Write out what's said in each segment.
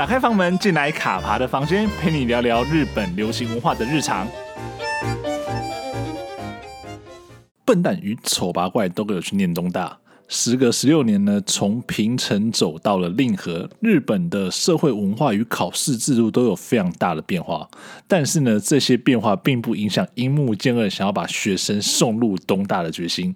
打开房门，进来卡爬的房间，陪你聊聊日本流行文化的日常。笨蛋与丑八怪都给我去念东大。时隔十六年呢，从平成走到了令和，日本的社会文化与考试制度都有非常大的变化。但是呢，这些变化并不影响樱木健二想要把学生送入东大的决心。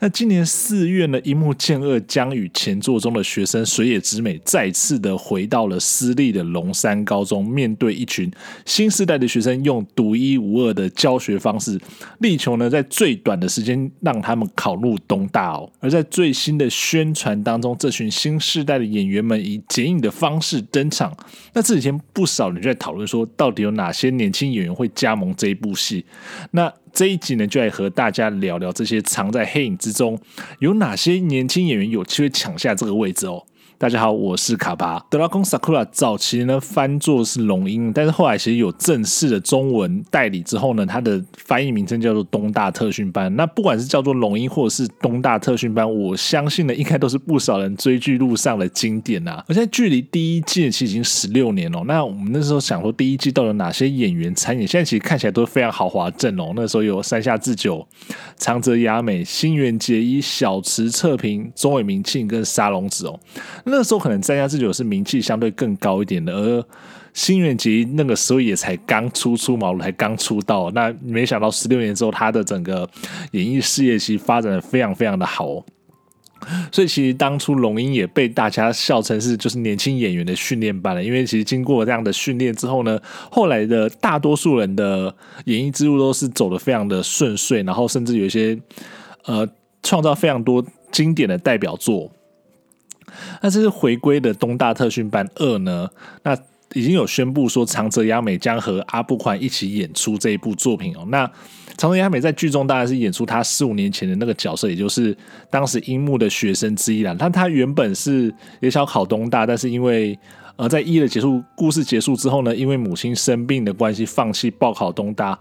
那今年四月呢，樱木健二将与前作中的学生水野直美再次的回到了私立的龙山高中，面对一群新时代的学生，用独一无二的教学方式，力求呢在最短的时间让他们考入东大哦。而在最最新的宣传当中，这群新世代的演员们以剪影的方式登场。那这几天不少人在讨论说，到底有哪些年轻演员会加盟这一部戏？那这一集呢，就来和大家聊聊这些藏在黑影之中，有哪些年轻演员有机会抢下这个位置哦。大家好，我是卡巴。德拉宫萨库拉早期呢翻作是龙樱，但是后来其实有正式的中文代理之后呢，它的翻译名称叫做东大特训班。那不管是叫做龙樱或者是东大特训班，我相信呢应该都是不少人追剧路上的经典啊。而且距离第一季其实已经十六年了。那我们那时候想说第一季到底有哪些演员参演？现在其实看起来都是非常豪华阵容。那时候有山下智久、长泽雅美、新垣结衣、小池彻平、中尾明庆跟沙龙子哦。那时候可能山下智久是名气相对更高一点的，而新垣结衣那个时候也才刚初出茅庐，才刚出道。那没想到十六年之后，他的整个演艺事业其实发展的非常非常的好。所以其实当初龙英也被大家笑称是就是年轻演员的训练班了，因为其实经过这样的训练之后呢，后来的大多数人的演艺之路都是走得非常的顺遂，然后甚至有一些呃创造非常多经典的代表作。那这是回归的东大特训班二呢？那已经有宣布说长泽雅美将和阿部宽一起演出这一部作品哦。那长泽雅美在剧中当然是演出她四五年前的那个角色，也就是当时樱木的学生之一啦。但她原本是也想考东大，但是因为呃在一的结束故事结束之后呢，因为母亲生病的关系，放弃报考东大，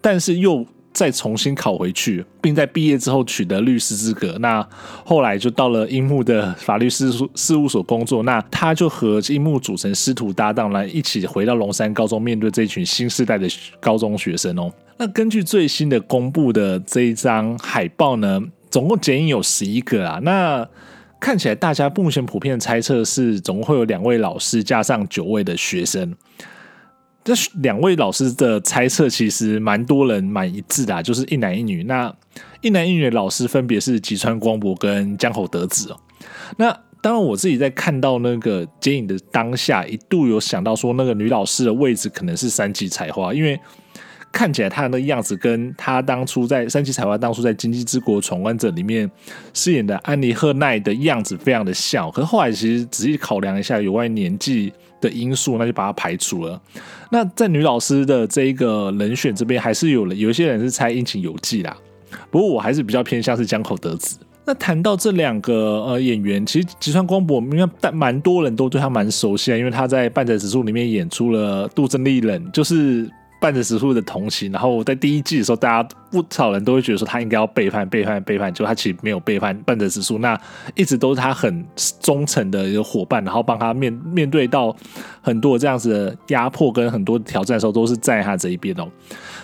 但是又。再重新考回去，并在毕业之后取得律师资格。那后来就到了樱木的法律事务事务所工作。那他就和樱木组成师徒搭档，来一起回到龙山高中，面对这群新世代的高中学生哦。那根据最新的公布的这一张海报呢，总共剪影有十一个啊。那看起来大家目前普遍的猜测是，总共会有两位老师加上九位的学生。这两位老师的猜测其实蛮多人蛮一致的，就是一男一女。那一男一女的老师分别是吉川光博跟江口德子哦。那当然，我自己在看到那个剪影的当下，一度有想到说，那个女老师的位置可能是三吉彩花，因为看起来她的那样子跟她当初在三吉彩花当初在《经济之国闯关者》里面饰演的安妮赫奈的样子非常的像。可是后来其实仔细考量一下，有关年纪的因素，那就把它排除了。那在女老师的这一个人选这边，还是有人有一些人是猜樱井由纪啦。不过我还是比较偏向是江口德子。那谈到这两个呃演员，其实吉川光博，应该但蛮多人都对他蛮熟悉啊，因为他在半泽直树里面演出了杜真利忍，就是。半泽直树的同期，然后在第一季的时候，大家不少人都会觉得说他应该要背叛、背叛、背叛，就他其实没有背叛半泽直树，那一直都是他很忠诚的一个伙伴，然后帮他面面对到很多这样子的压迫跟很多挑战的时候，都是在他这一边哦。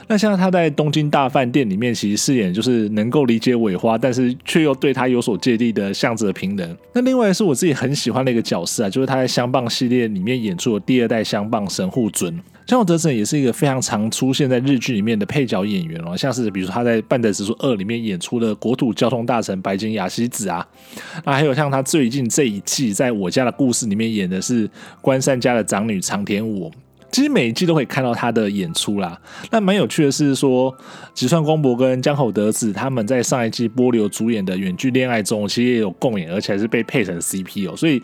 那像他在东京大饭店里面，其实饰演就是能够理解尾花，但是却又对他有所芥蒂的向泽平人。那另外是我自己很喜欢的一个角色啊，就是他在相棒系列里面演出的第二代相棒神户尊。江口德子也是一个非常常出现在日剧里面的配角演员哦，像是比如说他在《半泽直树二》里面演出的国土交通大臣白井雅西子啊，那还有像他最近这一季在我家的故事里面演的是关山家的长女长田武。其实每一季都可以看到他的演出啦。那蛮有趣的是说，吉川光博跟江口德子他们在上一季波流主演的《远距恋爱》中，其实也有共演，而且还是被配成 CP 哦。所以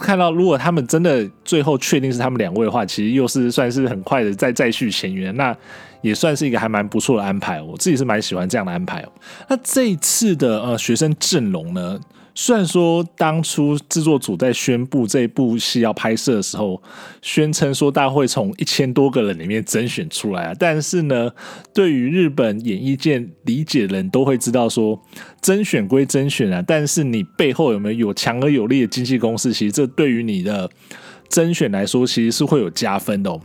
看到如果他们真的最后确定是他们两位的话，其实又是算是很快的再再续前缘，那也算是一个还蛮不错的安排。我自己是蛮喜欢这样的安排哦。那这一次的呃学生阵容呢？虽然说当初制作组在宣布这部戏要拍摄的时候，宣称说大会从一千多个人里面甄选出来啊，但是呢，对于日本演艺界理解的人都会知道说，甄选归甄选啊，但是你背后有没有有强而有力的经纪公司，其实这对于你的甄选来说，其实是会有加分的哦。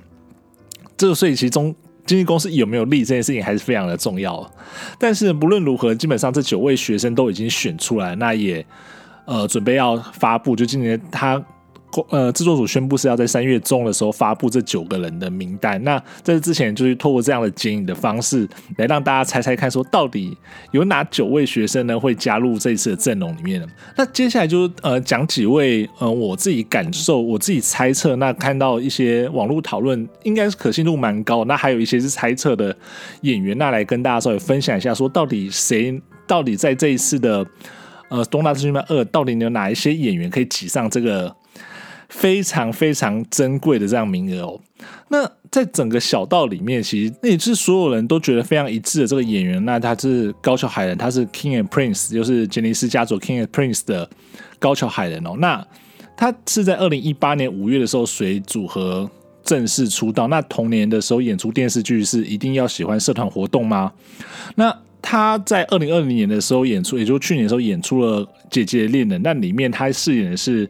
这个所以其中经纪公司有没有利这件事情还是非常的重要。但是不论如何，基本上这九位学生都已经选出来，那也呃准备要发布，就今年他。呃，制作组宣布是要在三月中的时候发布这九个人的名单。那在这之前，就是透过这样的剪影的方式来让大家猜猜看，说到底有哪九位学生呢会加入这一次的阵容里面？那接下来就呃讲几位呃我自己感受，我自己猜测，那看到一些网络讨论，应该是可信度蛮高。那还有一些是猜测的演员，那来跟大家稍微分享一下，说到底谁到底在这一次的呃东大资讯班二，到底有哪一些演员可以挤上这个？非常非常珍贵的这样名额哦。那在整个小道里面，其实那也是所有人都觉得非常一致的这个演员。那他是高桥海人，他是 King and Prince，就是杰尼斯家族 King and Prince 的高桥海人哦。那他是在二零一八年五月的时候随组合正式出道。那同年的时候演出电视剧是一定要喜欢社团活动吗？那他在二零二零年的时候演出，也就是去年的时候演出了《姐姐恋人》，那里面他饰演的是。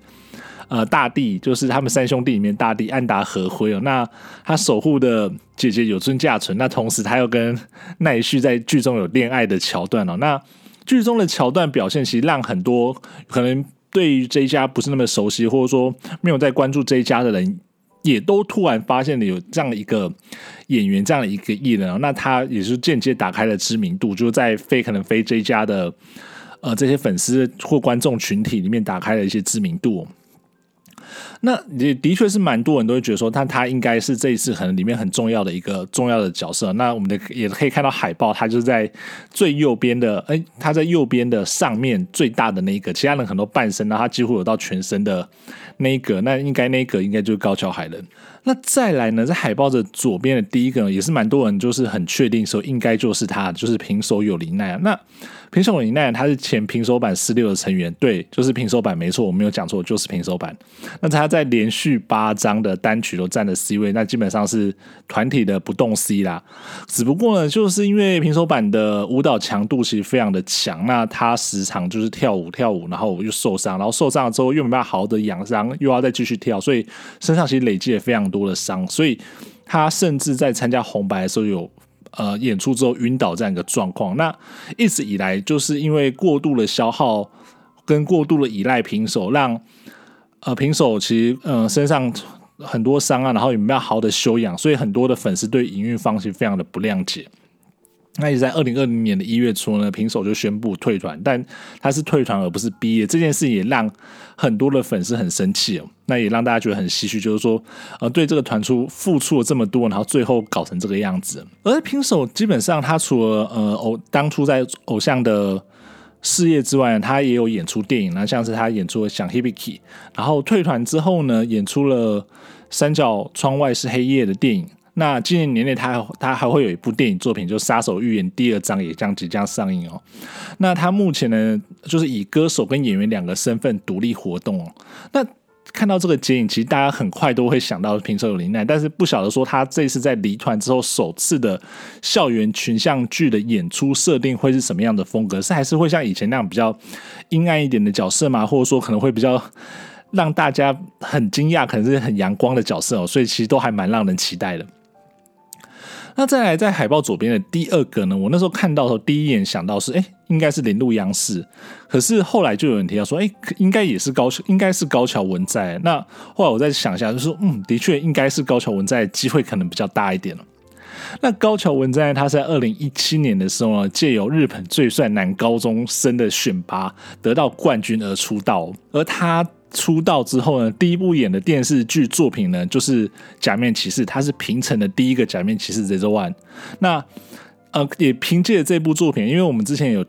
呃，大地就是他们三兄弟里面大地安达和辉哦。那他守护的姐姐有村架纯，那同时他又跟奈绪在剧中有恋爱的桥段哦。那剧中的桥段表现，其实让很多可能对于这一家不是那么熟悉，或者说没有在关注这一家的人，也都突然发现了有这样的一个演员，这样的一个艺人哦。那他也是间接打开了知名度，就在非可能非这一家的呃这些粉丝或观众群体里面打开了一些知名度。那也的确是蛮多人都会觉得说，他他应该是这一次可能里面很重要的一个重要的角色。那我们的也可以看到海报，他就是在最右边的，哎、他在右边的上面最大的那一个，其他人很多半身，然后他几乎有到全身的那一个，那应该那一个应该就是高桥海人。那再来呢，在海报的左边的第一个也是蛮多人就是很确定说应该就是他，就是平手友梨奈。那平手友梨奈他是前平手版四六的成员，对，就是平手版没错，我没有讲错，就是平手版。那他在连续八张的单曲都占了 C 位，那基本上是团体的不动 C 啦。只不过呢，就是因为平手版的舞蹈强度其实非常的强，那他时常就是跳舞跳舞，然后又受伤，然后受伤了之后又没办法好好的养伤，又要再继续跳，所以身上其实累积也非常多的伤，所以他甚至在参加红白的时候有呃演出之后晕倒这样一个状况。那一直以来就是因为过度的消耗跟过度的依赖平手，让呃平手其实呃身上很多伤啊，然后也没有好的休养，所以很多的粉丝对营运方是非常的不谅解。那也在二零二零年的一月初呢，平手就宣布退团，但他是退团而不是毕业，这件事也让很多的粉丝很生气哦。那也让大家觉得很唏嘘，就是说，呃，对这个团出付出了这么多，然后最后搞成这个样子。而平手基本上，他除了呃偶当初在偶像的事业之外，他也有演出电影，那像是他演出了《想 Hibiki》，然后退团之后呢，演出了《三角窗外是黑夜》的电影。那今年年内，他他还会有一部电影作品，就《杀手预言》第二章也将即将上映哦。那他目前呢，就是以歌手跟演员两个身份独立活动哦。那看到这个剪影，其实大家很快都会想到平手友梨奈，但是不晓得说他这次在离团之后首次的校园群像剧的演出设定会是什么样的风格？是还是会像以前那样比较阴暗一点的角色吗？或者说可能会比较？让大家很惊讶，可能是很阳光的角色哦，所以其实都还蛮让人期待的。那再来，在海报左边的第二个呢，我那时候看到的时候，第一眼想到是，哎，应该是铃鹿央视。可是后来就有人提到说，哎，应该也是高桥，应该是高桥文在。那后来我再想一下，就说，嗯，的确应该是高桥文在，机会可能比较大一点了。那高桥文在他在二零一七年的时候呢，借由日本最帅男高中生的选拔得到冠军而出道，而他。出道之后呢，第一部演的电视剧作品呢，就是《假面骑士》，他是平成的第一个假面骑士 Zero One。那呃，也凭借这部作品，因为我们之前有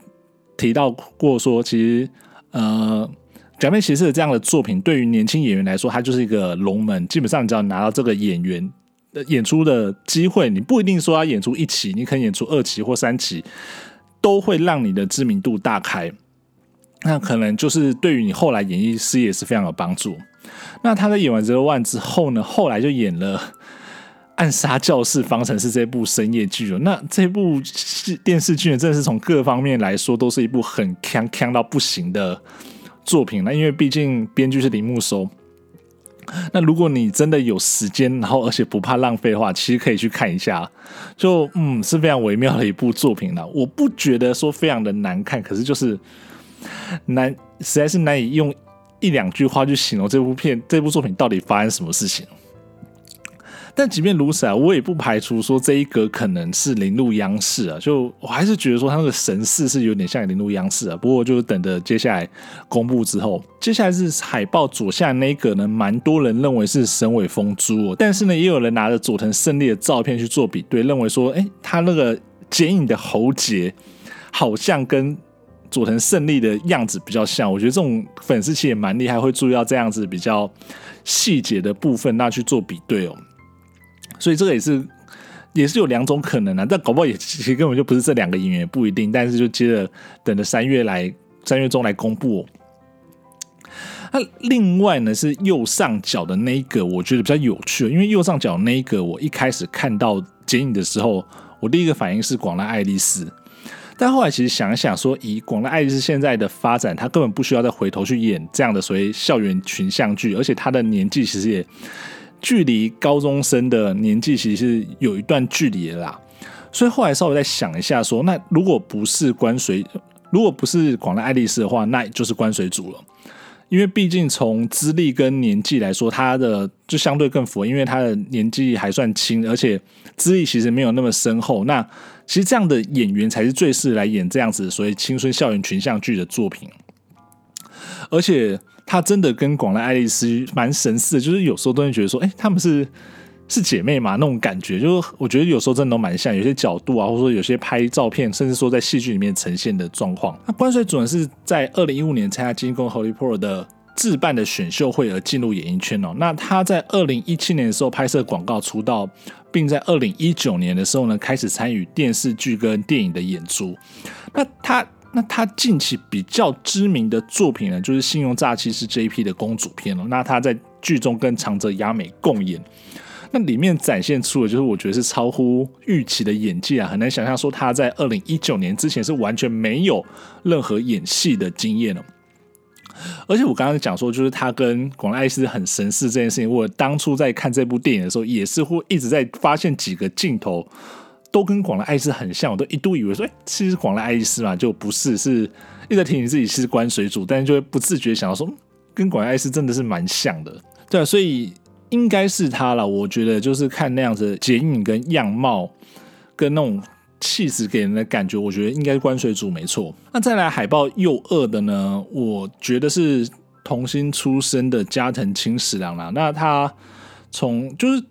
提到过说，其实呃，《假面骑士》这样的作品对于年轻演员来说，它就是一个龙门，基本上你只要拿到这个演员的演出的机会，你不一定说要演出一期，你可以演出二期或三期，都会让你的知名度大开。那可能就是对于你后来演艺事业是非常有帮助。那他在演完《Zero One》之后呢，后来就演了《暗杀教室方程式》这部深夜剧了。那这部电视剧呢，真的是从各方面来说，都是一部很锵锵到不行的作品。那因为毕竟编剧是铃木收，那如果你真的有时间，然后而且不怕浪费的话，其实可以去看一下。就嗯，是非常微妙的一部作品了。我不觉得说非常的难看，可是就是难，实在是难以用一两句话去形容这部片、这部作品到底发生什么事情。但即便如此啊，我也不排除说这一格可能是铃鹿央视啊。就我还是觉得说他那个神似是有点像铃鹿央视啊。不过就等着接下来公布之后，接下来是海报左下那一格呢，蛮多人认为是神尾枫珠哦，但是呢，也有人拿着佐藤胜利的照片去做比对，认为说，哎，他那个剪影的喉结好像跟佐藤胜利的样子比较像。我觉得这种粉丝其实也蛮厉害，会注意到这样子比较细节的部分，那去做比对哦。所以这个也是也是有两种可能啊，但搞不好也其实根本就不是这两个演员，也不一定。但是就接着等着三月来三月中来公布。那另外呢是右上角的那一个，我觉得比较有趣，因为右上角那一个，我一开始看到剪影的时候，我第一个反应是广濑爱丽丝，但后来其实想一想说，以广濑爱丽丝现在的发展，她根本不需要再回头去演这样的所谓校园群像剧，而且她的年纪其实也。距离高中生的年纪其实是有一段距离的啦，所以后来稍微再想一下说，那如果不是关水，如果不是广濑爱丽丝的话，那就是关水组了，因为毕竟从资历跟年纪来说，他的就相对更符合，因为他的年纪还算轻，而且资历其实没有那么深厚。那其实这样的演员才是最适合来演这样子所谓青春校园群像剧的作品，而且。他真的跟广濑爱丽丝蛮神似的，就是有时候都会觉得说，哎、他，们是是姐妹嘛，那种感觉，就是我觉得有时候真的都蛮像，有些角度啊，或者说有些拍照片，甚至说在戏剧里面呈现的状况。那关水准是在二零一五年参加金宫 Hollywood 的自办的选秀会而进入演艺圈哦。那他在二零一七年的时候拍摄广告出道，并在二零一九年的时候呢开始参与电视剧跟电影的演出。那他。那他近期比较知名的作品呢，就是《信用诈欺师》这一批的公主片了。那他在剧中跟长泽雅美共演，那里面展现出的就是我觉得是超乎预期的演技啊，很难想象说他在二零一九年之前是完全没有任何演戏的经验了。而且我刚刚讲说，就是他跟广濑爱丽丝很神似这件事情，我当初在看这部电影的时候，也是会一直在发现几个镜头。都跟广濑爱丽丝很像，我都一度以为说，哎、其实广濑爱丽丝嘛，就不是，是一直提醒自己是关水煮，但是就会不自觉想到说，跟广濑爱丽丝真的是蛮像的，对啊，所以应该是他了。我觉得就是看那样子剪影跟样貌，跟那种气质给人的感觉，我觉得应该是关水煮没错。那再来海报右二的呢，我觉得是童星出身的加藤清史郎啦。那他从就是。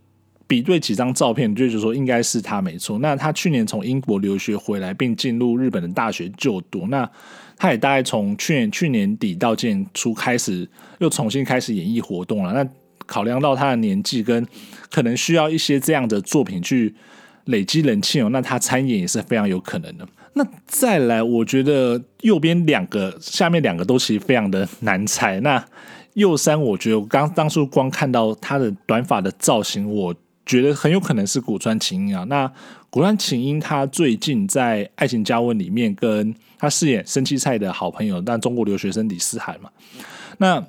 比对几张照片，就是说应该是他没错。那他去年从英国留学回来，并进入日本的大学就读。那他也大概从去年去年底到今年初开始，又重新开始演艺活动了。那考量到他的年纪跟可能需要一些这样的作品去累积人气哦，那他参演也是非常有可能的。那再来，我觉得右边两个、下面两个都其实非常的难猜。那右三，我觉得我刚当初光看到他的短发的造型，我。觉得很有可能是古川琴音啊。那古川琴音他最近在《爱情加温》里面跟他饰演生七菜的好朋友，但中国留学生李思涵嘛。那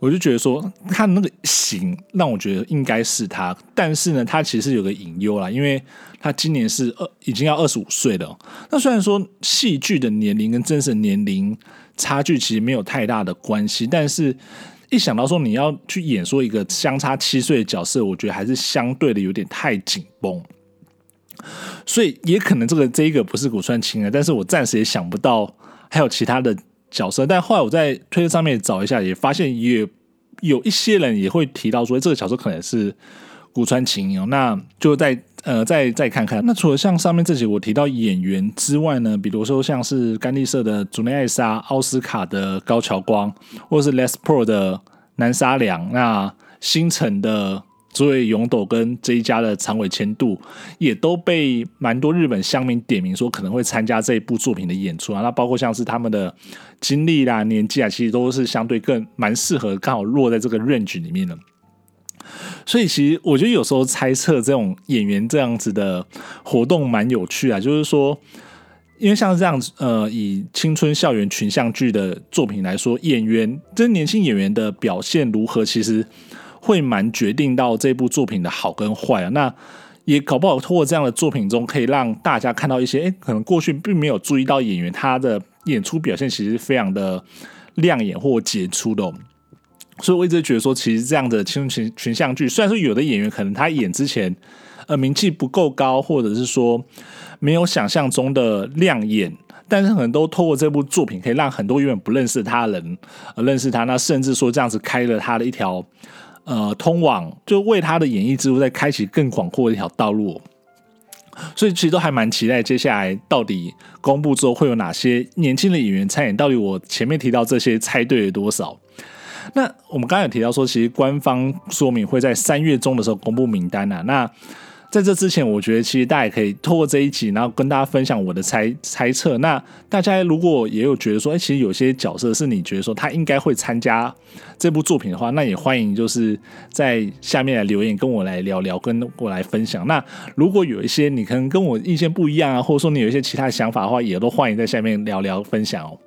我就觉得说他那个型让我觉得应该是他，但是呢，他其实有个隐忧啦，因为他今年是二已经要二十五岁了。那虽然说戏剧的年龄跟真实年龄差距其实没有太大的关系，但是。一想到说你要去演说一个相差七岁的角色，我觉得还是相对的有点太紧绷，所以也可能这个这一个不是古川琴啊，但是我暂时也想不到还有其他的角色。但后来我在推特上面找一下，也发现也有一些人也会提到说这个角色可能是古川琴音哦，那就在。呃，再再看看，那除了像上面这些我提到演员之外呢，比如说像是甘利社的竹内爱沙、奥斯卡的高桥光，或是 Les Pro 的南沙良，那星辰的所以勇斗跟这一家的长尾千度，也都被蛮多日本乡民点名说可能会参加这一部作品的演出啊。那包括像是他们的经历啦、年纪啊，其实都是相对更蛮适合，刚好落在这个 range 里面的。所以其实我觉得有时候猜测这种演员这样子的活动蛮有趣啊，就是说因为像这样子，呃，以青春校园群像剧的作品来说，演员这年轻演员的表现如何，其实会蛮决定到这部作品的好跟坏啊。那也搞不好通过这样的作品中，可以让大家看到一些，诶，可能过去并没有注意到演员他的演出表现，其实非常的亮眼或杰出的。所以我一直觉得说，其实这样的青春群群像剧，虽然说有的演员可能他演之前，呃，名气不够高，或者是说。没有想象中的亮眼，但是可能都透过这部作品，可以让很多原本不认识他的人，呃，认识他。那甚至说这样子开了他的一条，呃，通往就为他的演艺之路在开启更广阔的一条道路。所以其实都还蛮期待接下来到底公布之后会有哪些年轻的演员参演。到底我前面提到这些猜对了多少？那我们刚才有提到说，其实官方说明会在三月中的时候公布名单啊。那在这之前，我觉得其实大家也可以透过这一集，然后跟大家分享我的猜猜测。那大家如果也有觉得说，哎，其实有些角色是你觉得说他应该会参加这部作品的话，那也欢迎就是在下面来留言跟我来聊聊，跟我来分享。那如果有一些你可能跟我意见不一样啊，或者说你有一些其他想法的话，也都欢迎在下面聊聊分享哦。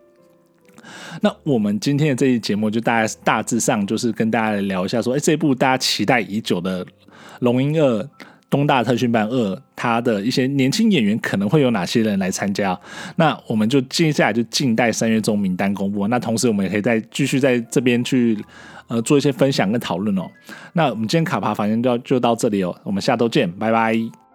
那我们今天的这一节目就大概大致上就是跟大家来聊一下说，哎，这部大家期待已久的《龙樱二》。东大特训班二，他的一些年轻演员可能会有哪些人来参加？那我们就接下来就静待三月中名单公布。那同时，我们也可以再继续在这边去呃做一些分享跟讨论哦。那我们今天卡爬房间就就到这里哦，我们下周见，拜拜。